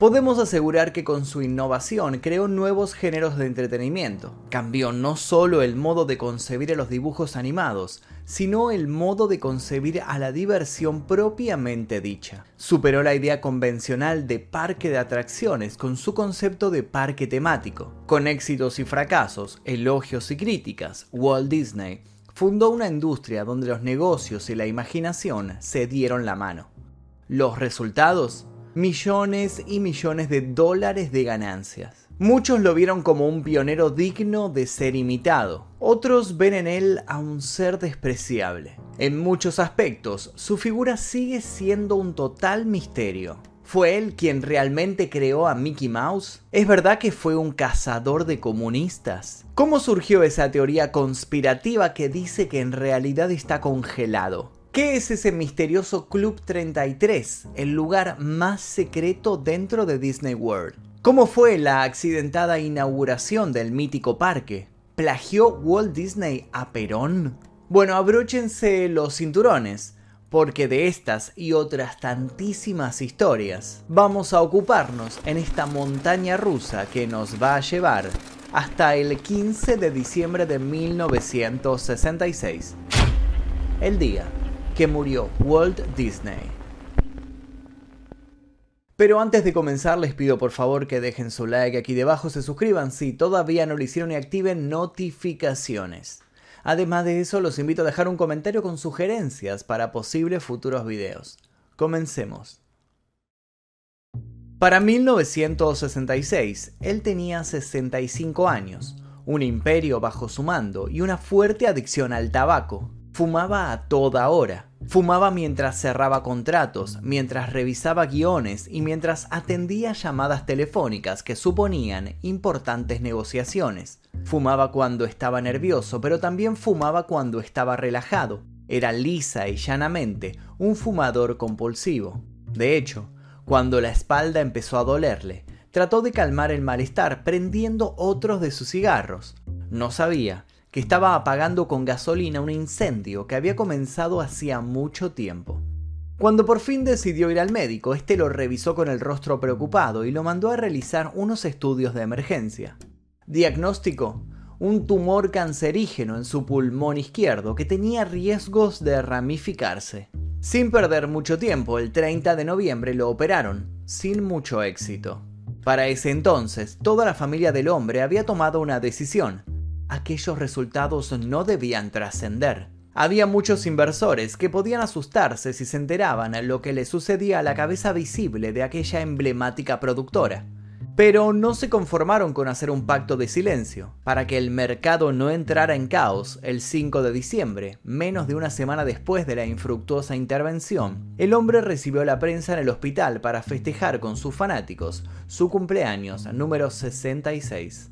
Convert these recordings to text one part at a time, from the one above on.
Podemos asegurar que con su innovación creó nuevos géneros de entretenimiento. Cambió no solo el modo de concebir a los dibujos animados, sino el modo de concebir a la diversión propiamente dicha. Superó la idea convencional de parque de atracciones con su concepto de parque temático. Con éxitos y fracasos, elogios y críticas, Walt Disney fundó una industria donde los negocios y la imaginación se dieron la mano. Los resultados millones y millones de dólares de ganancias. Muchos lo vieron como un pionero digno de ser imitado, otros ven en él a un ser despreciable. En muchos aspectos, su figura sigue siendo un total misterio. ¿Fue él quien realmente creó a Mickey Mouse? ¿Es verdad que fue un cazador de comunistas? ¿Cómo surgió esa teoría conspirativa que dice que en realidad está congelado? ¿Qué es ese misterioso Club 33, el lugar más secreto dentro de Disney World? ¿Cómo fue la accidentada inauguración del mítico parque? ¿Plagió Walt Disney a Perón? Bueno, abróchense los cinturones, porque de estas y otras tantísimas historias vamos a ocuparnos en esta montaña rusa que nos va a llevar hasta el 15 de diciembre de 1966. El día que murió Walt Disney. Pero antes de comenzar les pido por favor que dejen su like aquí debajo, se suscriban si todavía no lo hicieron y activen notificaciones. Además de eso los invito a dejar un comentario con sugerencias para posibles futuros videos. Comencemos. Para 1966, él tenía 65 años, un imperio bajo su mando y una fuerte adicción al tabaco. Fumaba a toda hora. Fumaba mientras cerraba contratos, mientras revisaba guiones y mientras atendía llamadas telefónicas que suponían importantes negociaciones. Fumaba cuando estaba nervioso, pero también fumaba cuando estaba relajado. Era lisa y llanamente un fumador compulsivo. De hecho, cuando la espalda empezó a dolerle, trató de calmar el malestar prendiendo otros de sus cigarros. No sabía que estaba apagando con gasolina un incendio que había comenzado hacía mucho tiempo. Cuando por fin decidió ir al médico, este lo revisó con el rostro preocupado y lo mandó a realizar unos estudios de emergencia. Diagnóstico: un tumor cancerígeno en su pulmón izquierdo que tenía riesgos de ramificarse. Sin perder mucho tiempo, el 30 de noviembre lo operaron, sin mucho éxito. Para ese entonces, toda la familia del hombre había tomado una decisión, aquellos resultados no debían trascender. Había muchos inversores que podían asustarse si se enteraban lo que le sucedía a la cabeza visible de aquella emblemática productora. Pero no se conformaron con hacer un pacto de silencio. Para que el mercado no entrara en caos, el 5 de diciembre, menos de una semana después de la infructuosa intervención, el hombre recibió la prensa en el hospital para festejar con sus fanáticos su cumpleaños número 66.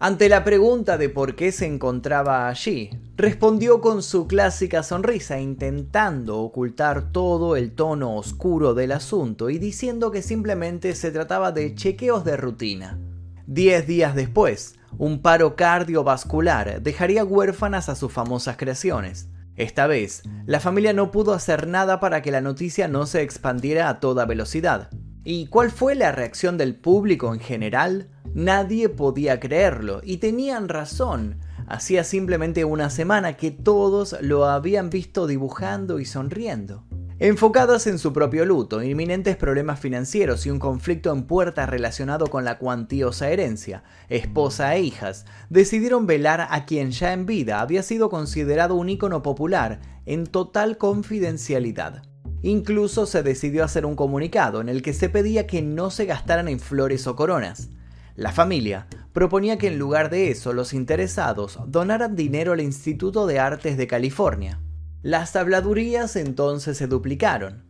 Ante la pregunta de por qué se encontraba allí, respondió con su clásica sonrisa intentando ocultar todo el tono oscuro del asunto y diciendo que simplemente se trataba de chequeos de rutina. Diez días después, un paro cardiovascular dejaría huérfanas a sus famosas creaciones. Esta vez, la familia no pudo hacer nada para que la noticia no se expandiera a toda velocidad. ¿Y cuál fue la reacción del público en general? Nadie podía creerlo y tenían razón. Hacía simplemente una semana que todos lo habían visto dibujando y sonriendo. Enfocadas en su propio luto, inminentes problemas financieros y un conflicto en puerta relacionado con la cuantiosa herencia, esposa e hijas, decidieron velar a quien ya en vida había sido considerado un ícono popular en total confidencialidad. Incluso se decidió hacer un comunicado en el que se pedía que no se gastaran en flores o coronas. La familia proponía que en lugar de eso los interesados donaran dinero al Instituto de Artes de California. Las habladurías entonces se duplicaron.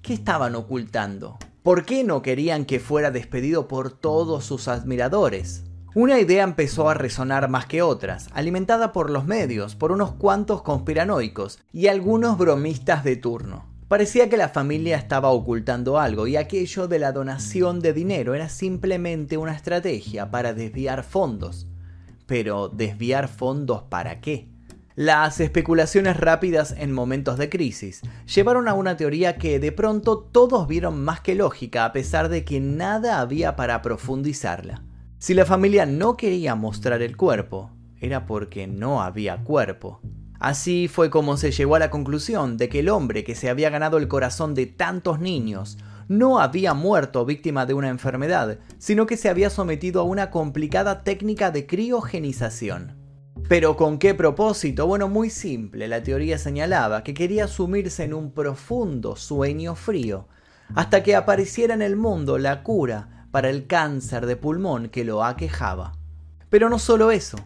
¿Qué estaban ocultando? ¿Por qué no querían que fuera despedido por todos sus admiradores? Una idea empezó a resonar más que otras, alimentada por los medios, por unos cuantos conspiranoicos y algunos bromistas de turno. Parecía que la familia estaba ocultando algo y aquello de la donación de dinero era simplemente una estrategia para desviar fondos. Pero ¿desviar fondos para qué? Las especulaciones rápidas en momentos de crisis llevaron a una teoría que de pronto todos vieron más que lógica a pesar de que nada había para profundizarla. Si la familia no quería mostrar el cuerpo, era porque no había cuerpo. Así fue como se llegó a la conclusión de que el hombre que se había ganado el corazón de tantos niños no había muerto víctima de una enfermedad, sino que se había sometido a una complicada técnica de criogenización. Pero ¿con qué propósito? Bueno, muy simple. La teoría señalaba que quería sumirse en un profundo sueño frío, hasta que apareciera en el mundo la cura para el cáncer de pulmón que lo aquejaba. Pero no solo eso,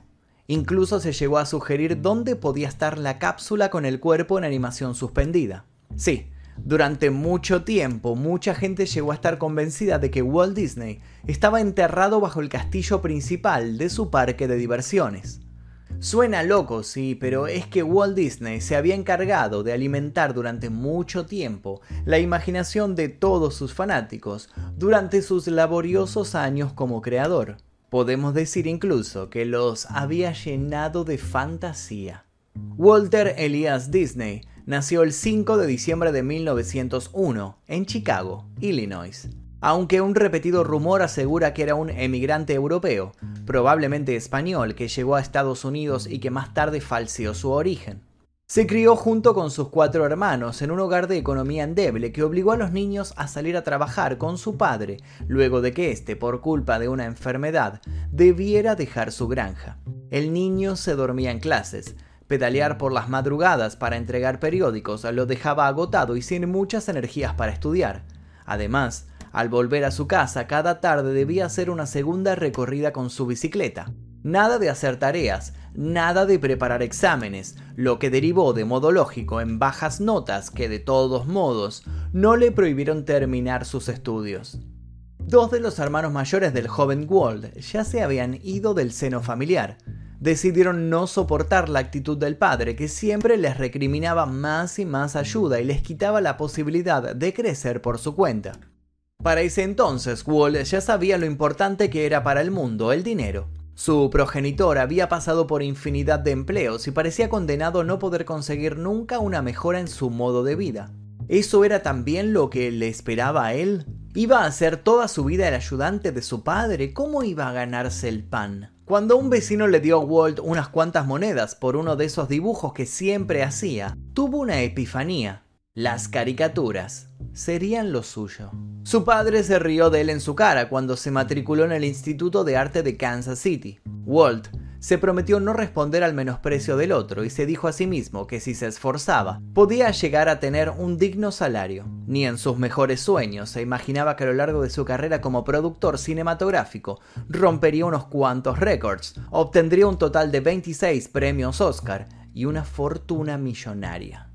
incluso se llegó a sugerir dónde podía estar la cápsula con el cuerpo en animación suspendida. Sí, durante mucho tiempo mucha gente llegó a estar convencida de que Walt Disney estaba enterrado bajo el castillo principal de su parque de diversiones. Suena loco, sí, pero es que Walt Disney se había encargado de alimentar durante mucho tiempo la imaginación de todos sus fanáticos durante sus laboriosos años como creador. Podemos decir incluso que los había llenado de fantasía. Walter Elias Disney nació el 5 de diciembre de 1901 en Chicago, Illinois aunque un repetido rumor asegura que era un emigrante europeo, probablemente español, que llegó a Estados Unidos y que más tarde falseó su origen. Se crió junto con sus cuatro hermanos en un hogar de economía endeble que obligó a los niños a salir a trabajar con su padre, luego de que éste, por culpa de una enfermedad, debiera dejar su granja. El niño se dormía en clases, Pedalear por las madrugadas para entregar periódicos lo dejaba agotado y sin muchas energías para estudiar. Además, al volver a su casa cada tarde debía hacer una segunda recorrida con su bicicleta. Nada de hacer tareas, nada de preparar exámenes, lo que derivó de modo lógico en bajas notas que de todos modos no le prohibieron terminar sus estudios. Dos de los hermanos mayores del joven Walt ya se habían ido del seno familiar. Decidieron no soportar la actitud del padre que siempre les recriminaba más y más ayuda y les quitaba la posibilidad de crecer por su cuenta. Para ese entonces, Wall ya sabía lo importante que era para el mundo el dinero. Su progenitor había pasado por infinidad de empleos y parecía condenado a no poder conseguir nunca una mejora en su modo de vida. ¿Eso era también lo que le esperaba a él? ¿Iba a ser toda su vida el ayudante de su padre? ¿Cómo iba a ganarse el pan? Cuando un vecino le dio a Walt unas cuantas monedas por uno de esos dibujos que siempre hacía, tuvo una epifanía. Las caricaturas serían lo suyo. Su padre se rió de él en su cara cuando se matriculó en el Instituto de Arte de Kansas City. Walt se prometió no responder al menosprecio del otro y se dijo a sí mismo que si se esforzaba, podía llegar a tener un digno salario. Ni en sus mejores sueños se imaginaba que a lo largo de su carrera como productor cinematográfico rompería unos cuantos récords, obtendría un total de 26 premios Oscar y una fortuna millonaria.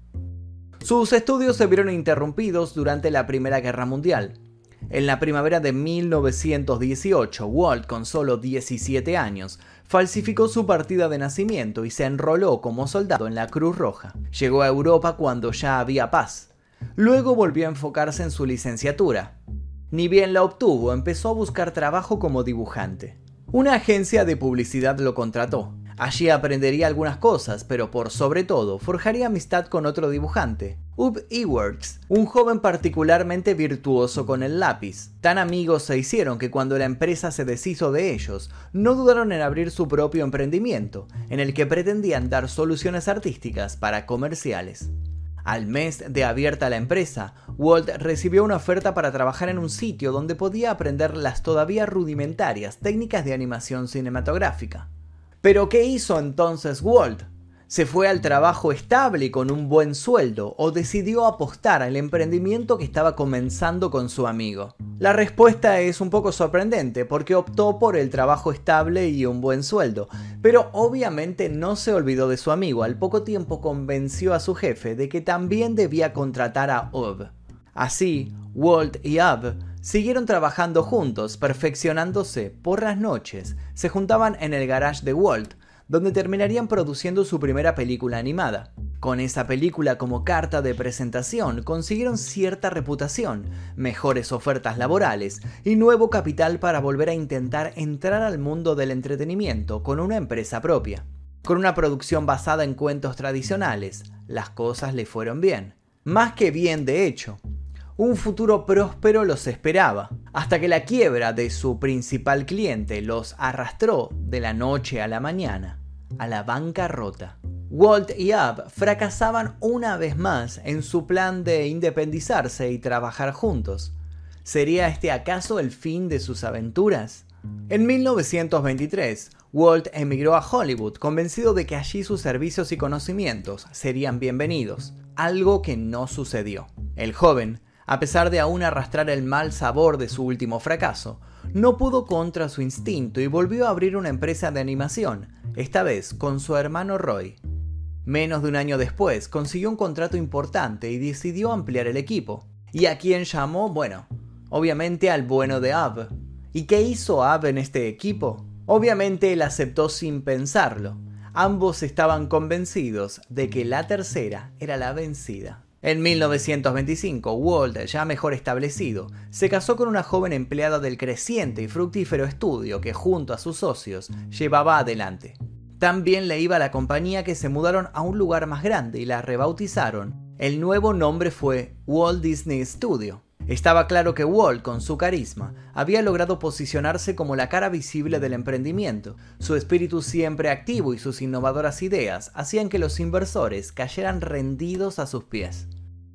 Sus estudios se vieron interrumpidos durante la Primera Guerra Mundial. En la primavera de 1918, Walt, con solo 17 años, falsificó su partida de nacimiento y se enroló como soldado en la Cruz Roja. Llegó a Europa cuando ya había paz. Luego volvió a enfocarse en su licenciatura. Ni bien la obtuvo, empezó a buscar trabajo como dibujante. Una agencia de publicidad lo contrató. Allí aprendería algunas cosas, pero por sobre todo forjaría amistad con otro dibujante, Ub Eworks, un joven particularmente virtuoso con el lápiz. Tan amigos se hicieron que cuando la empresa se deshizo de ellos, no dudaron en abrir su propio emprendimiento, en el que pretendían dar soluciones artísticas para comerciales. Al mes de abierta la empresa, Walt recibió una oferta para trabajar en un sitio donde podía aprender las todavía rudimentarias técnicas de animación cinematográfica. Pero ¿qué hizo entonces Walt? ¿Se fue al trabajo estable y con un buen sueldo o decidió apostar al emprendimiento que estaba comenzando con su amigo? La respuesta es un poco sorprendente porque optó por el trabajo estable y un buen sueldo, pero obviamente no se olvidó de su amigo. Al poco tiempo convenció a su jefe de que también debía contratar a Ub. Así, Walt y Ub Siguieron trabajando juntos, perfeccionándose por las noches. Se juntaban en el garage de Walt, donde terminarían produciendo su primera película animada. Con esa película como carta de presentación consiguieron cierta reputación, mejores ofertas laborales y nuevo capital para volver a intentar entrar al mundo del entretenimiento con una empresa propia. Con una producción basada en cuentos tradicionales, las cosas le fueron bien. Más que bien, de hecho. Un futuro próspero los esperaba, hasta que la quiebra de su principal cliente los arrastró de la noche a la mañana a la bancarrota. Walt y Ab fracasaban una vez más en su plan de independizarse y trabajar juntos. ¿Sería este acaso el fin de sus aventuras? En 1923, Walt emigró a Hollywood convencido de que allí sus servicios y conocimientos serían bienvenidos, algo que no sucedió. El joven, a pesar de aún arrastrar el mal sabor de su último fracaso, no pudo contra su instinto y volvió a abrir una empresa de animación, esta vez con su hermano Roy. Menos de un año después consiguió un contrato importante y decidió ampliar el equipo. ¿Y a quién llamó? Bueno, obviamente al bueno de Ab. ¿Y qué hizo Ab en este equipo? Obviamente él aceptó sin pensarlo. Ambos estaban convencidos de que la tercera era la vencida. En 1925, Walt, ya mejor establecido, se casó con una joven empleada del creciente y fructífero estudio que junto a sus socios llevaba adelante. También le iba a la compañía que se mudaron a un lugar más grande y la rebautizaron. El nuevo nombre fue Walt Disney Studio. Estaba claro que Walt, con su carisma, había logrado posicionarse como la cara visible del emprendimiento. Su espíritu siempre activo y sus innovadoras ideas hacían que los inversores cayeran rendidos a sus pies.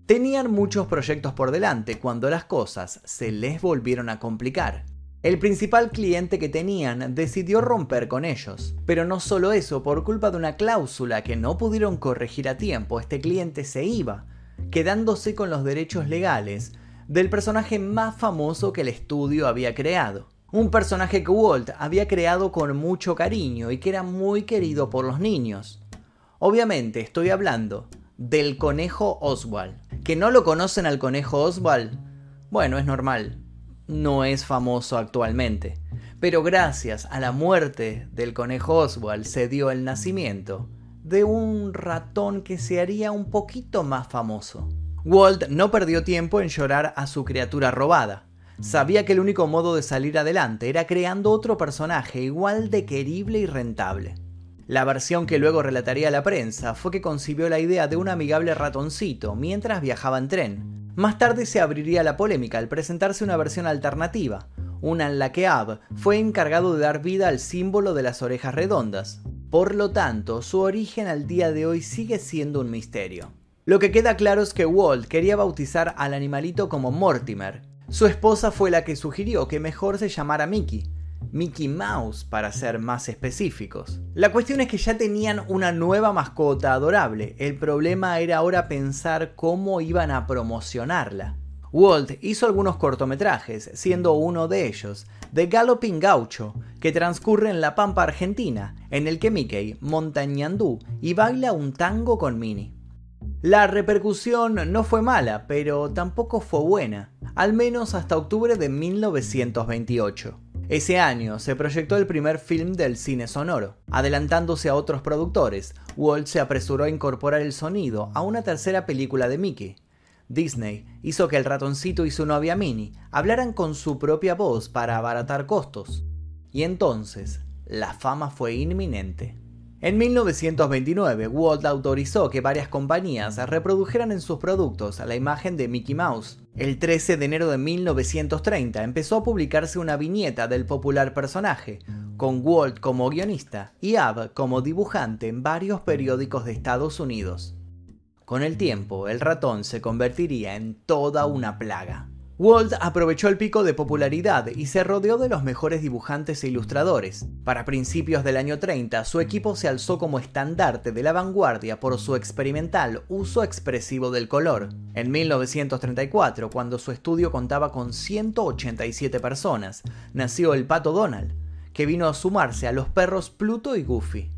Tenían muchos proyectos por delante cuando las cosas se les volvieron a complicar. El principal cliente que tenían decidió romper con ellos. Pero no solo eso, por culpa de una cláusula que no pudieron corregir a tiempo, este cliente se iba, quedándose con los derechos legales del personaje más famoso que el estudio había creado. Un personaje que Walt había creado con mucho cariño y que era muy querido por los niños. Obviamente estoy hablando del conejo Oswald. ¿Que no lo conocen al conejo Oswald? Bueno, es normal no es famoso actualmente, pero gracias a la muerte del conejo Oswald se dio el nacimiento de un ratón que se haría un poquito más famoso. Walt no perdió tiempo en llorar a su criatura robada. Sabía que el único modo de salir adelante era creando otro personaje igual de querible y rentable. La versión que luego relataría la prensa fue que concibió la idea de un amigable ratoncito mientras viajaba en tren, más tarde se abriría la polémica al presentarse una versión alternativa, una en la que Ab fue encargado de dar vida al símbolo de las orejas redondas. Por lo tanto, su origen al día de hoy sigue siendo un misterio. Lo que queda claro es que Walt quería bautizar al animalito como Mortimer. Su esposa fue la que sugirió que mejor se llamara Mickey, Mickey Mouse para ser más específicos. La cuestión es que ya tenían una nueva mascota adorable, el problema era ahora pensar cómo iban a promocionarla. Walt hizo algunos cortometrajes, siendo uno de ellos The Galloping Gaucho, que transcurre en la Pampa Argentina, en el que Mickey monta ñandú y baila un tango con Minnie. La repercusión no fue mala, pero tampoco fue buena, al menos hasta octubre de 1928. Ese año se proyectó el primer film del cine sonoro. Adelantándose a otros productores, Walt se apresuró a incorporar el sonido a una tercera película de Mickey. Disney hizo que el ratoncito y su novia Minnie hablaran con su propia voz para abaratar costos. Y entonces, la fama fue inminente. En 1929, Walt autorizó que varias compañías reprodujeran en sus productos la imagen de Mickey Mouse. El 13 de enero de 1930 empezó a publicarse una viñeta del popular personaje, con Walt como guionista y Ab como dibujante en varios periódicos de Estados Unidos. Con el tiempo, el ratón se convertiría en toda una plaga. Walt aprovechó el pico de popularidad y se rodeó de los mejores dibujantes e ilustradores. Para principios del año 30, su equipo se alzó como estandarte de la vanguardia por su experimental uso expresivo del color. En 1934, cuando su estudio contaba con 187 personas, nació el pato Donald, que vino a sumarse a los perros Pluto y Goofy.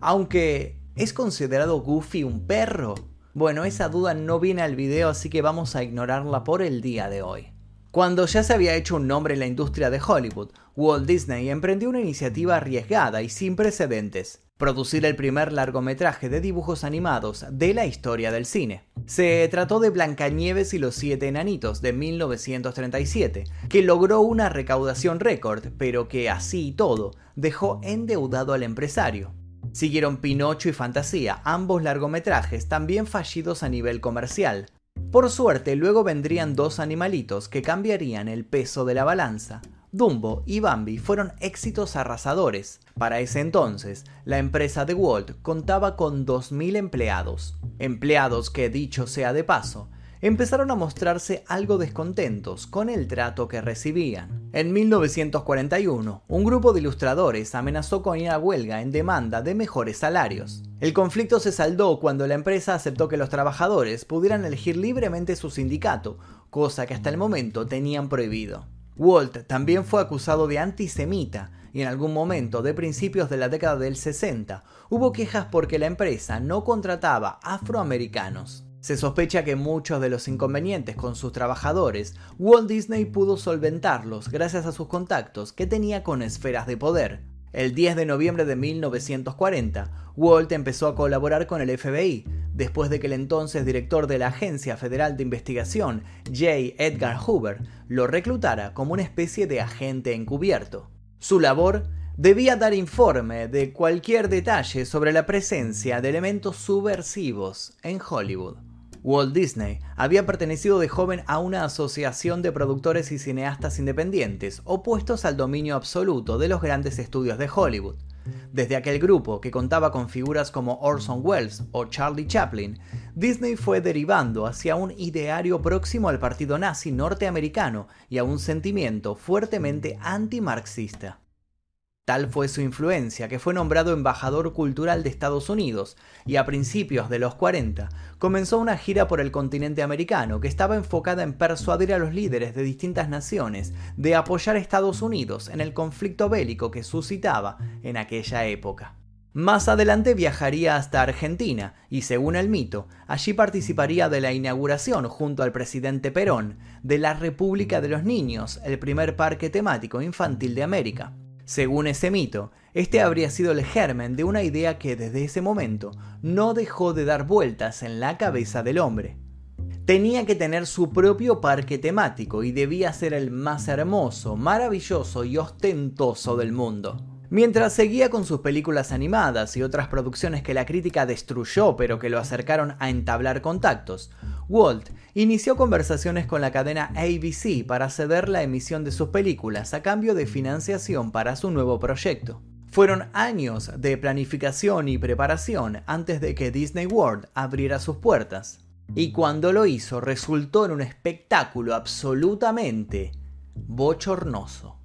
Aunque, ¿es considerado Goofy un perro? Bueno, esa duda no viene al video, así que vamos a ignorarla por el día de hoy. Cuando ya se había hecho un nombre en la industria de Hollywood, Walt Disney emprendió una iniciativa arriesgada y sin precedentes, producir el primer largometraje de dibujos animados de la historia del cine. Se trató de Blancanieves y los siete enanitos de 1937, que logró una recaudación récord, pero que así y todo dejó endeudado al empresario. Siguieron Pinocho y Fantasía, ambos largometrajes también fallidos a nivel comercial. Por suerte, luego vendrían dos animalitos que cambiarían el peso de la balanza. Dumbo y Bambi fueron éxitos arrasadores. Para ese entonces, la empresa de Walt contaba con 2.000 empleados. Empleados que, dicho sea de paso, empezaron a mostrarse algo descontentos con el trato que recibían. En 1941, un grupo de ilustradores amenazó con ir a huelga en demanda de mejores salarios. El conflicto se saldó cuando la empresa aceptó que los trabajadores pudieran elegir libremente su sindicato, cosa que hasta el momento tenían prohibido. Walt también fue acusado de antisemita y en algún momento de principios de la década del 60 hubo quejas porque la empresa no contrataba afroamericanos. Se sospecha que muchos de los inconvenientes con sus trabajadores, Walt Disney pudo solventarlos gracias a sus contactos que tenía con esferas de poder. El 10 de noviembre de 1940, Walt empezó a colaborar con el FBI, después de que el entonces director de la Agencia Federal de Investigación, J. Edgar Hoover, lo reclutara como una especie de agente encubierto. Su labor debía dar informe de cualquier detalle sobre la presencia de elementos subversivos en Hollywood. Walt Disney había pertenecido de joven a una asociación de productores y cineastas independientes opuestos al dominio absoluto de los grandes estudios de Hollywood. Desde aquel grupo, que contaba con figuras como Orson Welles o Charlie Chaplin, Disney fue derivando hacia un ideario próximo al partido nazi norteamericano y a un sentimiento fuertemente antimarxista. Tal fue su influencia que fue nombrado embajador cultural de Estados Unidos y a principios de los 40 comenzó una gira por el continente americano que estaba enfocada en persuadir a los líderes de distintas naciones de apoyar a Estados Unidos en el conflicto bélico que suscitaba en aquella época. Más adelante viajaría hasta Argentina y, según el mito, allí participaría de la inauguración junto al presidente Perón de la República de los Niños, el primer parque temático infantil de América. Según ese mito, este habría sido el germen de una idea que desde ese momento no dejó de dar vueltas en la cabeza del hombre. Tenía que tener su propio parque temático y debía ser el más hermoso, maravilloso y ostentoso del mundo. Mientras seguía con sus películas animadas y otras producciones que la crítica destruyó pero que lo acercaron a entablar contactos, Walt inició conversaciones con la cadena ABC para ceder la emisión de sus películas a cambio de financiación para su nuevo proyecto. Fueron años de planificación y preparación antes de que Disney World abriera sus puertas. Y cuando lo hizo resultó en un espectáculo absolutamente bochornoso.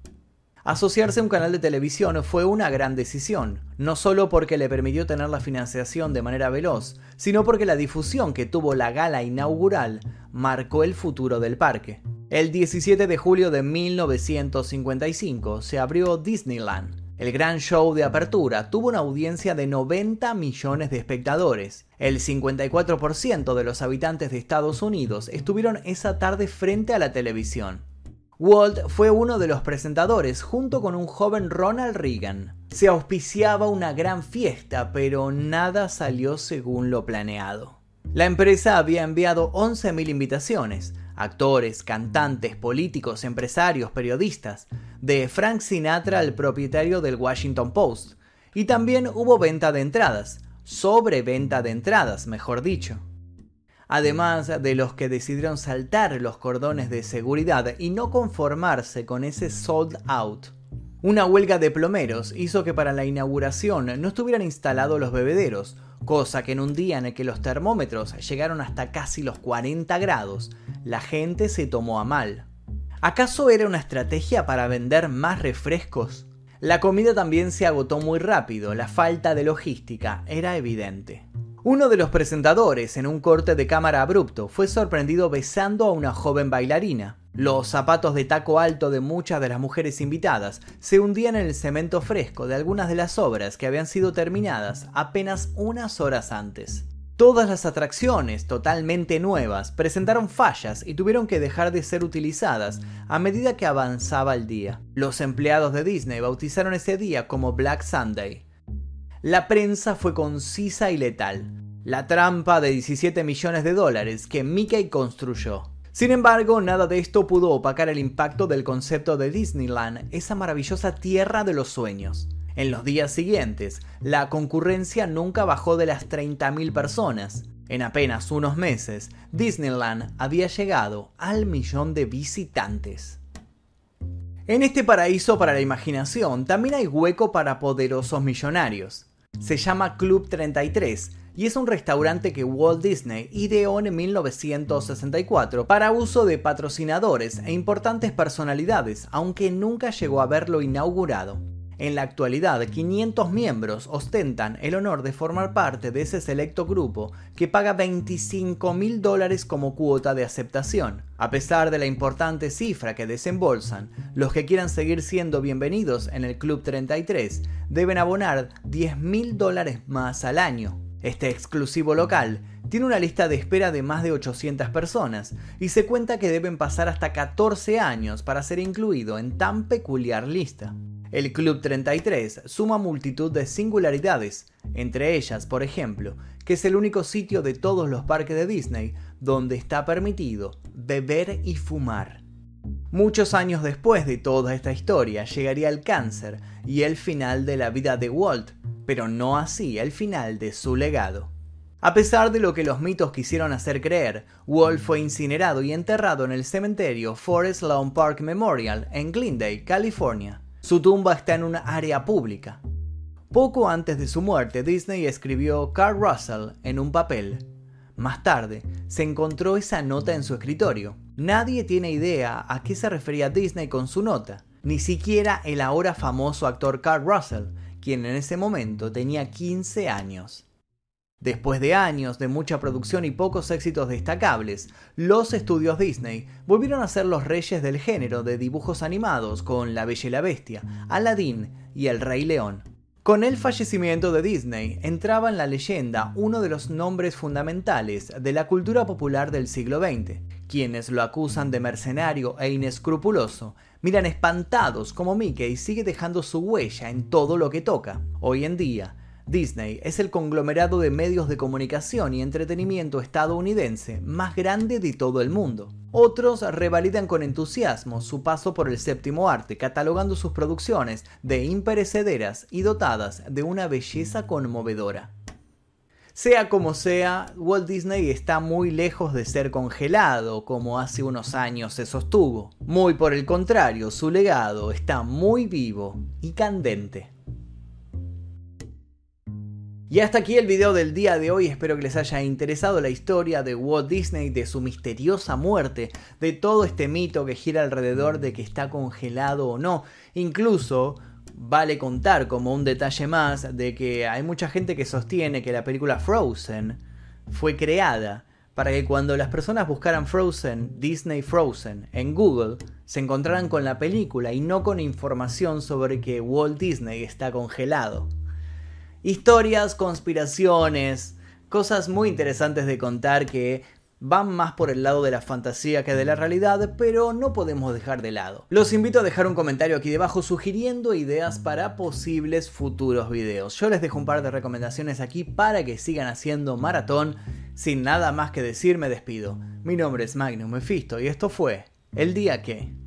Asociarse a un canal de televisión fue una gran decisión, no solo porque le permitió tener la financiación de manera veloz, sino porque la difusión que tuvo la gala inaugural marcó el futuro del parque. El 17 de julio de 1955 se abrió Disneyland. El gran show de apertura tuvo una audiencia de 90 millones de espectadores. El 54% de los habitantes de Estados Unidos estuvieron esa tarde frente a la televisión. Walt fue uno de los presentadores junto con un joven Ronald Reagan. Se auspiciaba una gran fiesta, pero nada salió según lo planeado. La empresa había enviado 11.000 invitaciones, actores, cantantes, políticos, empresarios, periodistas, de Frank Sinatra al propietario del Washington Post, y también hubo venta de entradas, sobreventa de entradas, mejor dicho además de los que decidieron saltar los cordones de seguridad y no conformarse con ese sold out. Una huelga de plomeros hizo que para la inauguración no estuvieran instalados los bebederos, cosa que en un día en el que los termómetros llegaron hasta casi los 40 grados, la gente se tomó a mal. ¿Acaso era una estrategia para vender más refrescos? La comida también se agotó muy rápido, la falta de logística era evidente. Uno de los presentadores, en un corte de cámara abrupto, fue sorprendido besando a una joven bailarina. Los zapatos de taco alto de muchas de las mujeres invitadas se hundían en el cemento fresco de algunas de las obras que habían sido terminadas apenas unas horas antes. Todas las atracciones, totalmente nuevas, presentaron fallas y tuvieron que dejar de ser utilizadas a medida que avanzaba el día. Los empleados de Disney bautizaron ese día como Black Sunday. La prensa fue concisa y letal. La trampa de 17 millones de dólares que Mickey construyó. Sin embargo, nada de esto pudo opacar el impacto del concepto de Disneyland, esa maravillosa tierra de los sueños. En los días siguientes, la concurrencia nunca bajó de las 30.000 personas. En apenas unos meses, Disneyland había llegado al millón de visitantes. En este paraíso para la imaginación también hay hueco para poderosos millonarios. Se llama Club 33 y es un restaurante que Walt Disney ideó en 1964 para uso de patrocinadores e importantes personalidades, aunque nunca llegó a verlo inaugurado. En la actualidad, 500 miembros ostentan el honor de formar parte de ese selecto grupo que paga 25 mil dólares como cuota de aceptación. A pesar de la importante cifra que desembolsan, los que quieran seguir siendo bienvenidos en el Club 33 deben abonar 10 mil dólares más al año. Este exclusivo local tiene una lista de espera de más de 800 personas y se cuenta que deben pasar hasta 14 años para ser incluido en tan peculiar lista. El Club 33 suma multitud de singularidades, entre ellas, por ejemplo, que es el único sitio de todos los parques de Disney donde está permitido beber y fumar. Muchos años después de toda esta historia llegaría el cáncer y el final de la vida de Walt, pero no así el final de su legado. A pesar de lo que los mitos quisieron hacer creer, Walt fue incinerado y enterrado en el cementerio Forest Lawn Park Memorial en Glendale, California. Su tumba está en una área pública. Poco antes de su muerte, Disney escribió Carl Russell en un papel. Más tarde, se encontró esa nota en su escritorio. Nadie tiene idea a qué se refería Disney con su nota, ni siquiera el ahora famoso actor Carl Russell, quien en ese momento tenía 15 años. Después de años de mucha producción y pocos éxitos destacables, los estudios Disney volvieron a ser los reyes del género de dibujos animados con La Bella y la Bestia, Aladdin y El Rey León. Con el fallecimiento de Disney entraba en la leyenda uno de los nombres fundamentales de la cultura popular del siglo XX. Quienes lo acusan de mercenario e inescrupuloso miran espantados como Mickey sigue dejando su huella en todo lo que toca. Hoy en día, Disney es el conglomerado de medios de comunicación y entretenimiento estadounidense más grande de todo el mundo. Otros revalidan con entusiasmo su paso por el séptimo arte, catalogando sus producciones de imperecederas y dotadas de una belleza conmovedora. Sea como sea, Walt Disney está muy lejos de ser congelado, como hace unos años se sostuvo. Muy por el contrario, su legado está muy vivo y candente. Y hasta aquí el video del día de hoy, espero que les haya interesado la historia de Walt Disney, de su misteriosa muerte, de todo este mito que gira alrededor de que está congelado o no. Incluso vale contar como un detalle más de que hay mucha gente que sostiene que la película Frozen fue creada para que cuando las personas buscaran Frozen, Disney Frozen, en Google, se encontraran con la película y no con información sobre que Walt Disney está congelado historias, conspiraciones, cosas muy interesantes de contar que van más por el lado de la fantasía que de la realidad, pero no podemos dejar de lado. Los invito a dejar un comentario aquí debajo sugiriendo ideas para posibles futuros videos. Yo les dejo un par de recomendaciones aquí para que sigan haciendo maratón. Sin nada más que decir, me despido. Mi nombre es Magnum Mephisto y esto fue El Día Que...